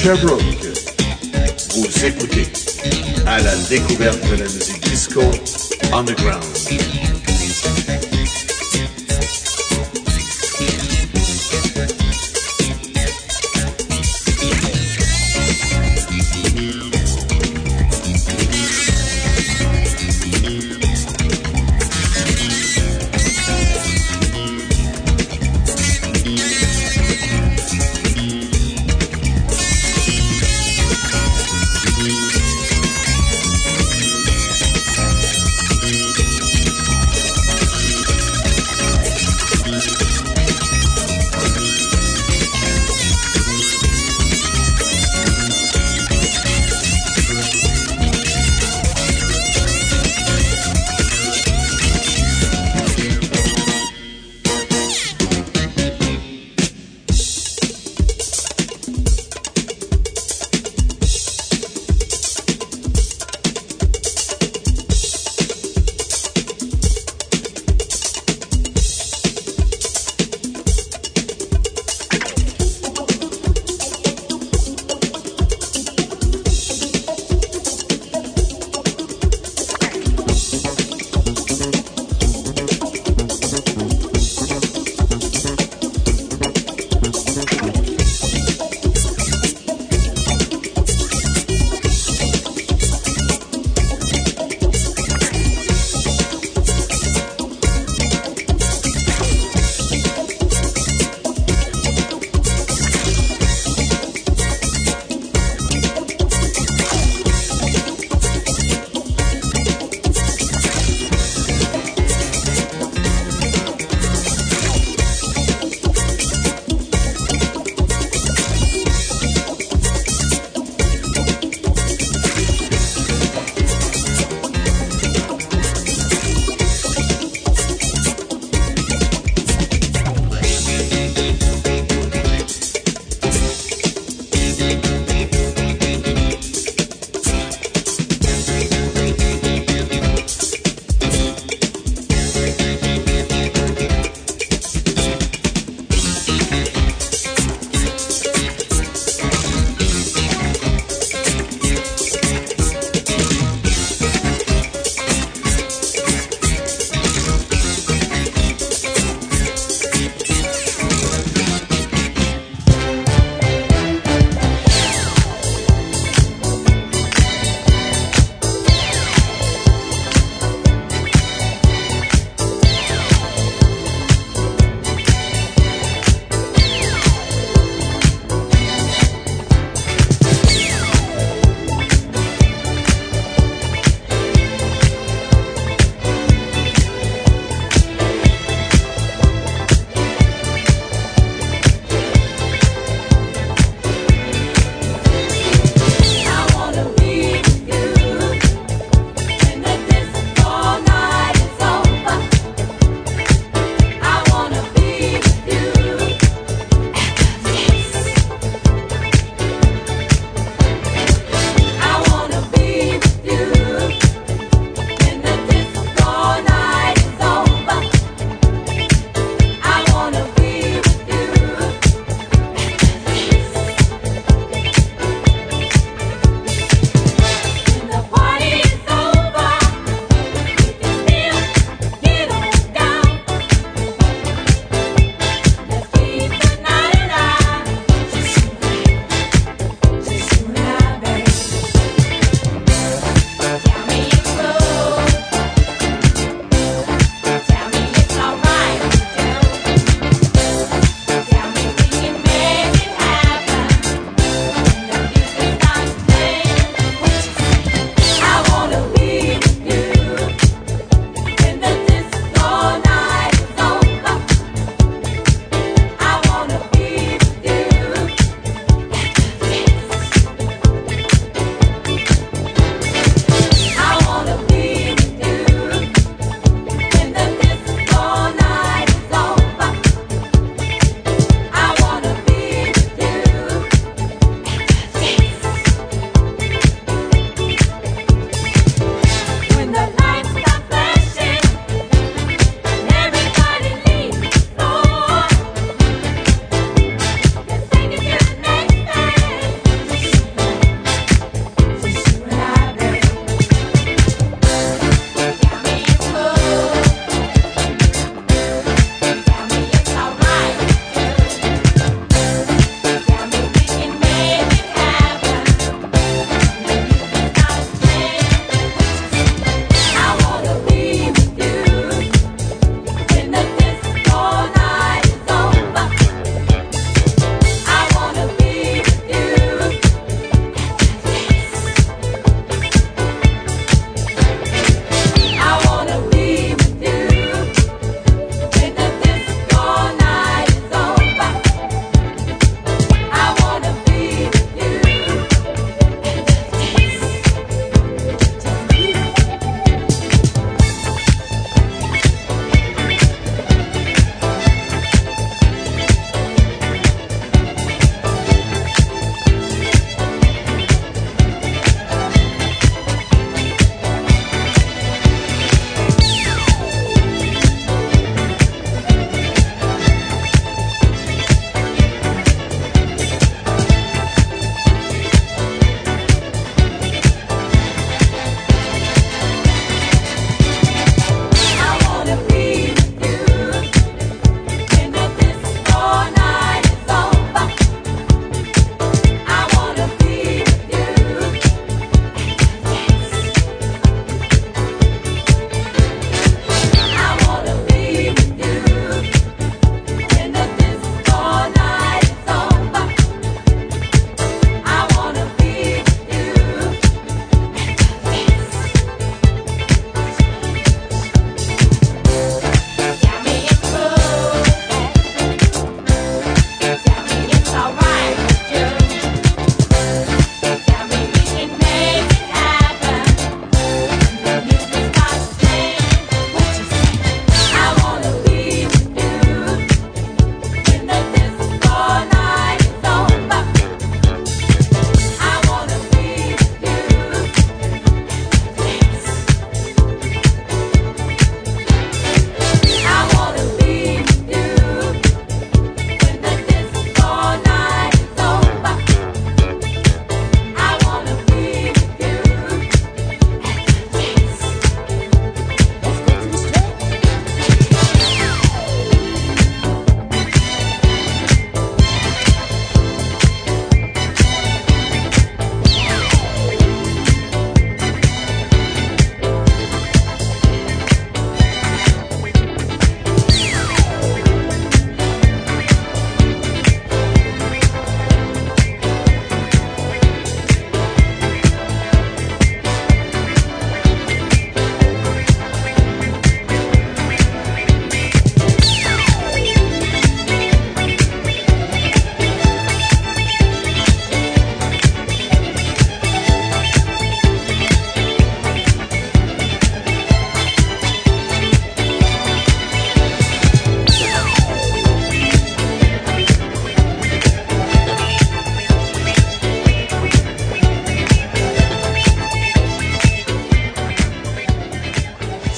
Studios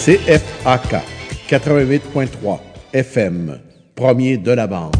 CFAK 88.3 FM, premier de la bande.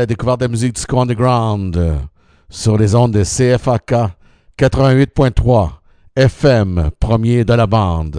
La découverte de la musique disco underground euh, sur les ondes de CFAK 88.3 FM, premier de la bande.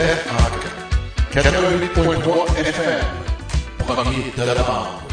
CFAK 88.3 FM, premier de la.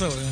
You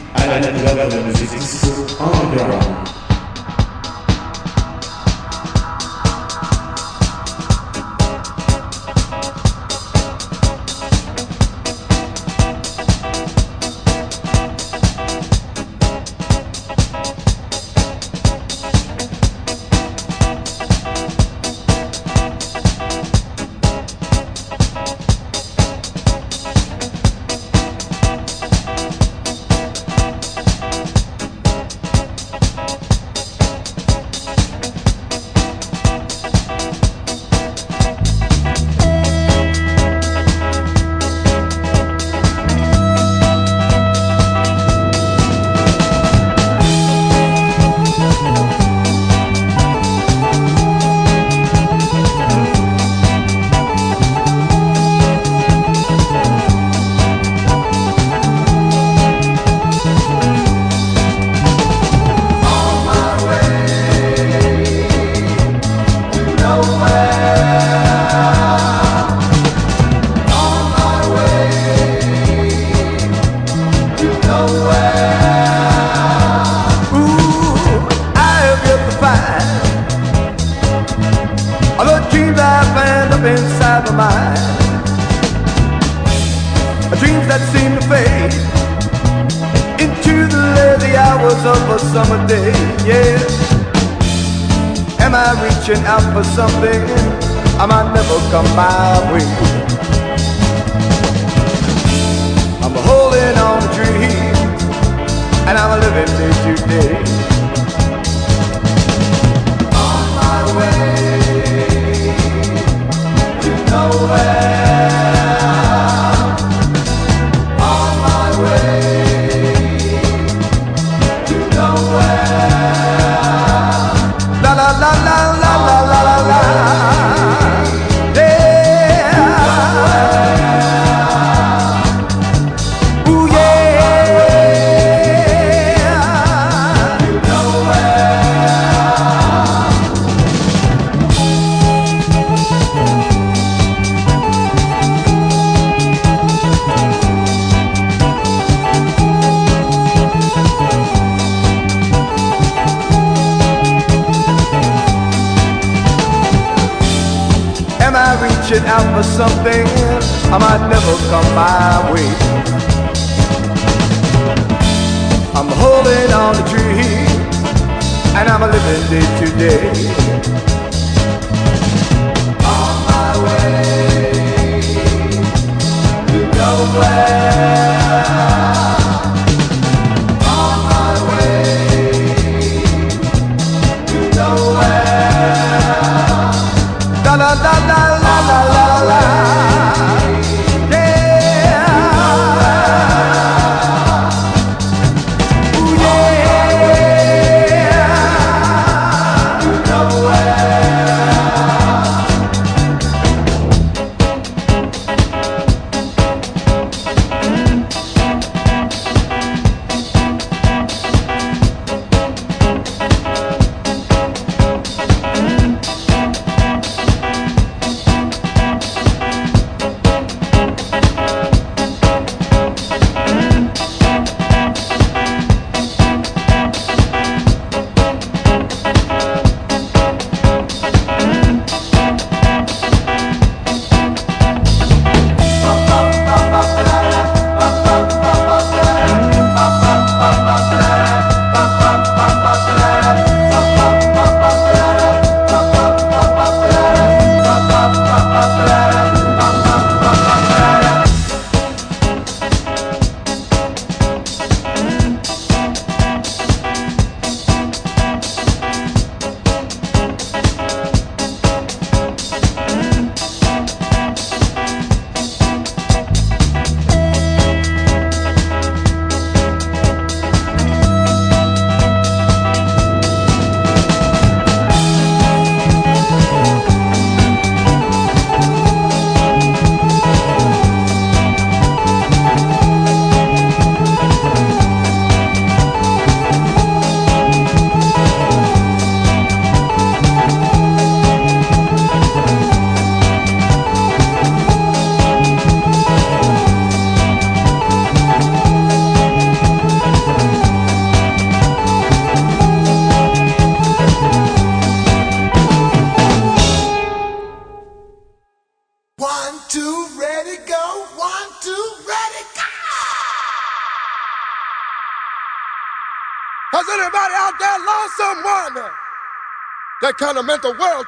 Island level music is underground.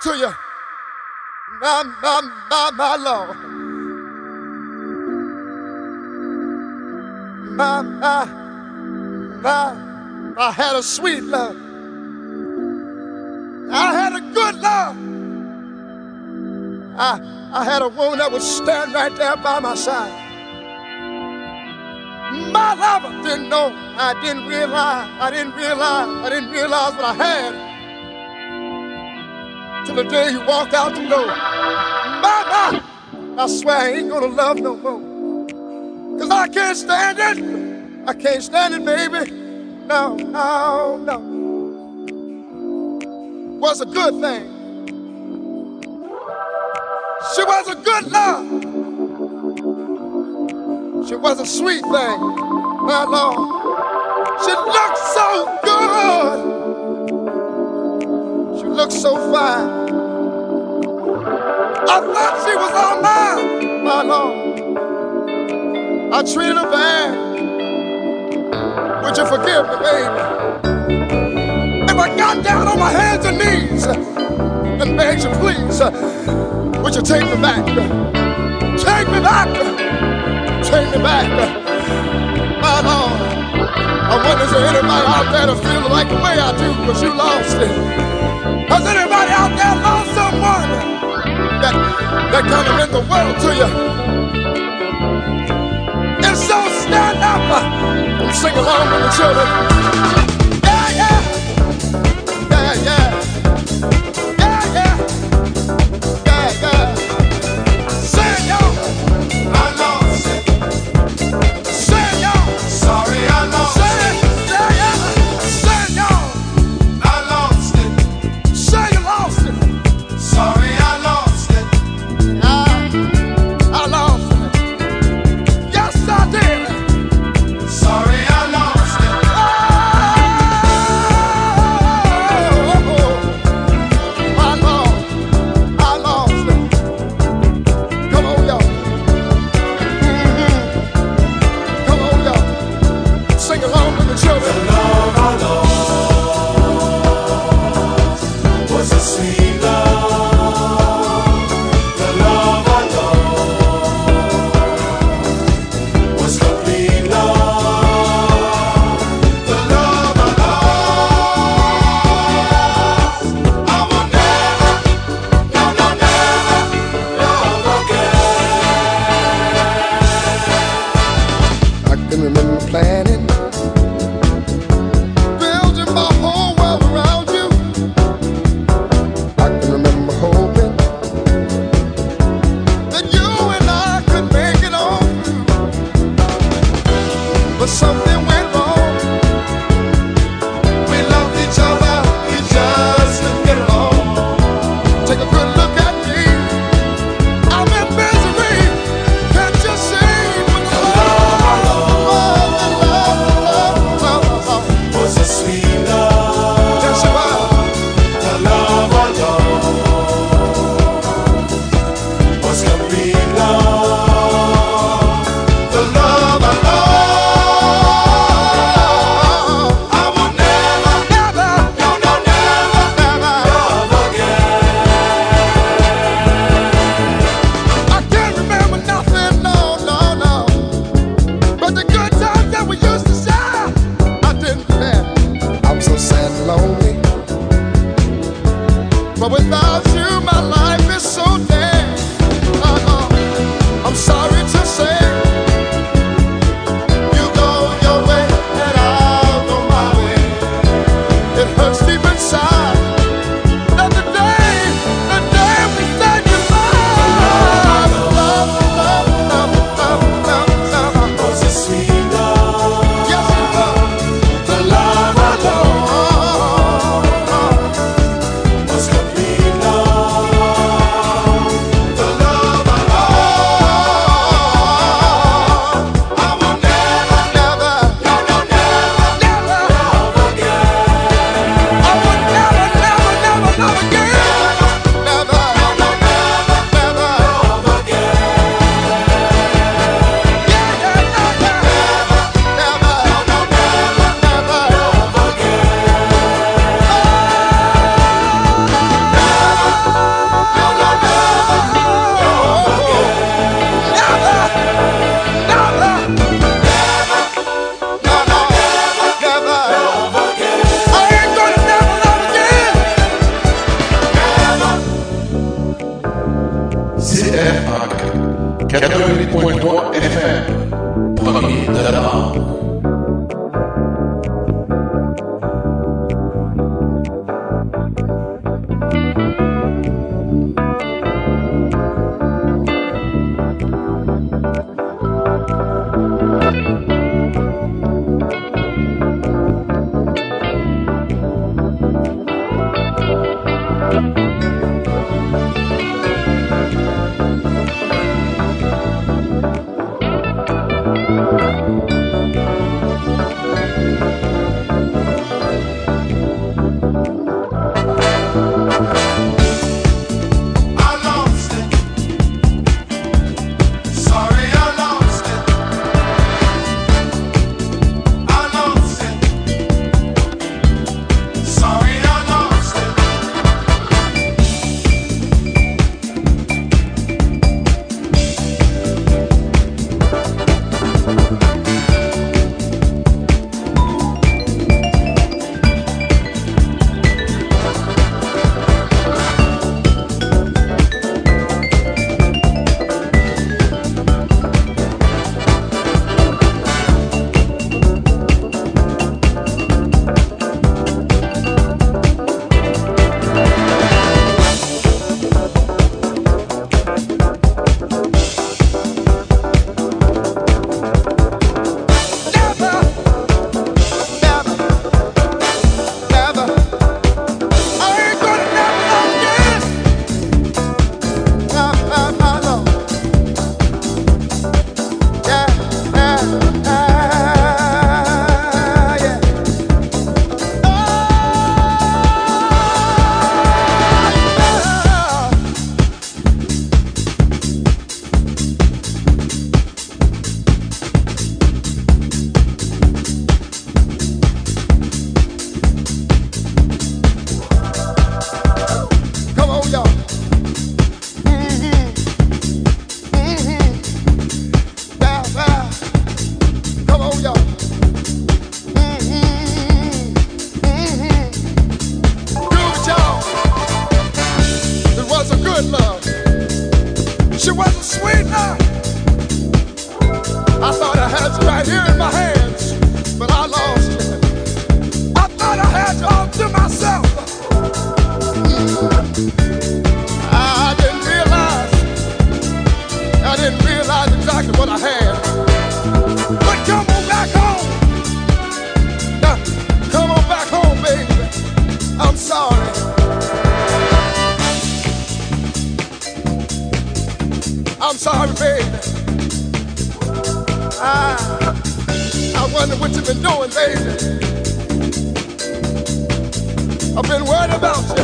To you? My, my, my, my Lord. My, my, my, I had a sweet love. I had a good love. I, I had a woman that would stand right there by my side. My lover didn't know. I didn't realize. I didn't realize. I didn't realize what I had. Till the day he walked out the door. My, I swear I ain't gonna love no more. Cause I can't stand it. I can't stand it, baby. No, no, no. Was a good thing. She was a good love. She was a sweet thing, my Lord. I treated her bad. Would you forgive me, baby? If I got down on my hands and knees and begged you, please, would you take me back? Take me back. Take me back. My Lord. I wonder is there anybody out there that feels like the way I do, because you lost it. Has anybody out there lost someone that, that kind of meant the world to you? Sing along with the children. I'm sorry, baby. I, I wonder what you've been doing, baby. I've been worried about you.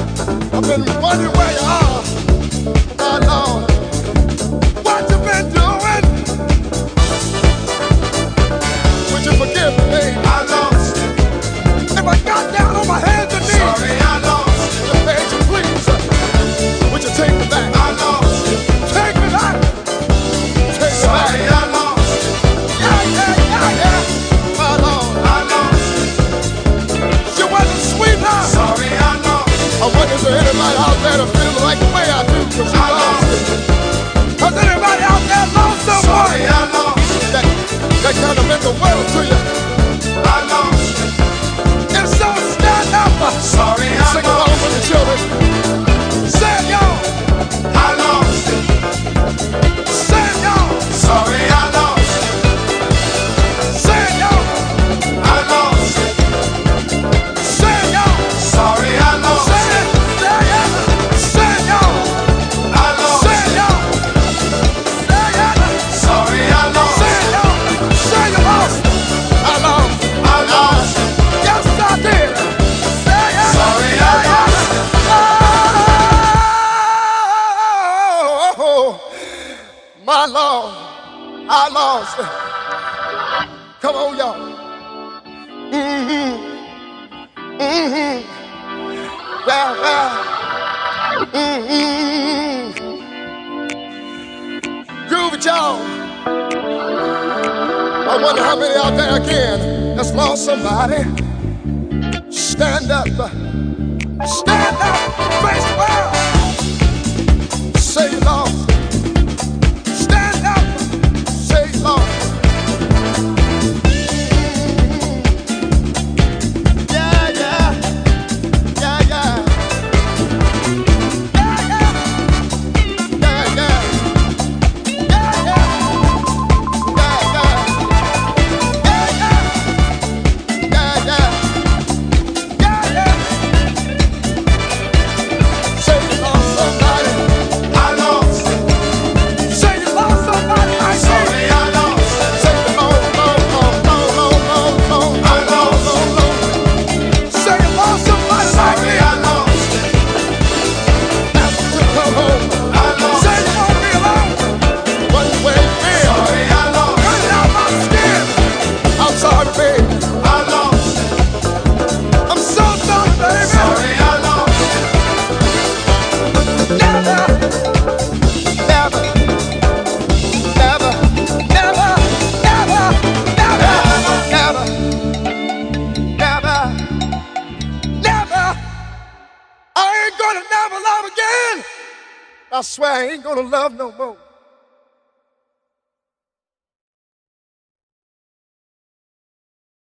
I've been wondering where you are. My Lord. Anybody out there feel like the way I do? I lost it. Has anybody out there lost? Sorry, I lost that, the world to you. I lost it. So, stand up. Sorry, I Sing along with the children. there again that's lost somebody, stand up.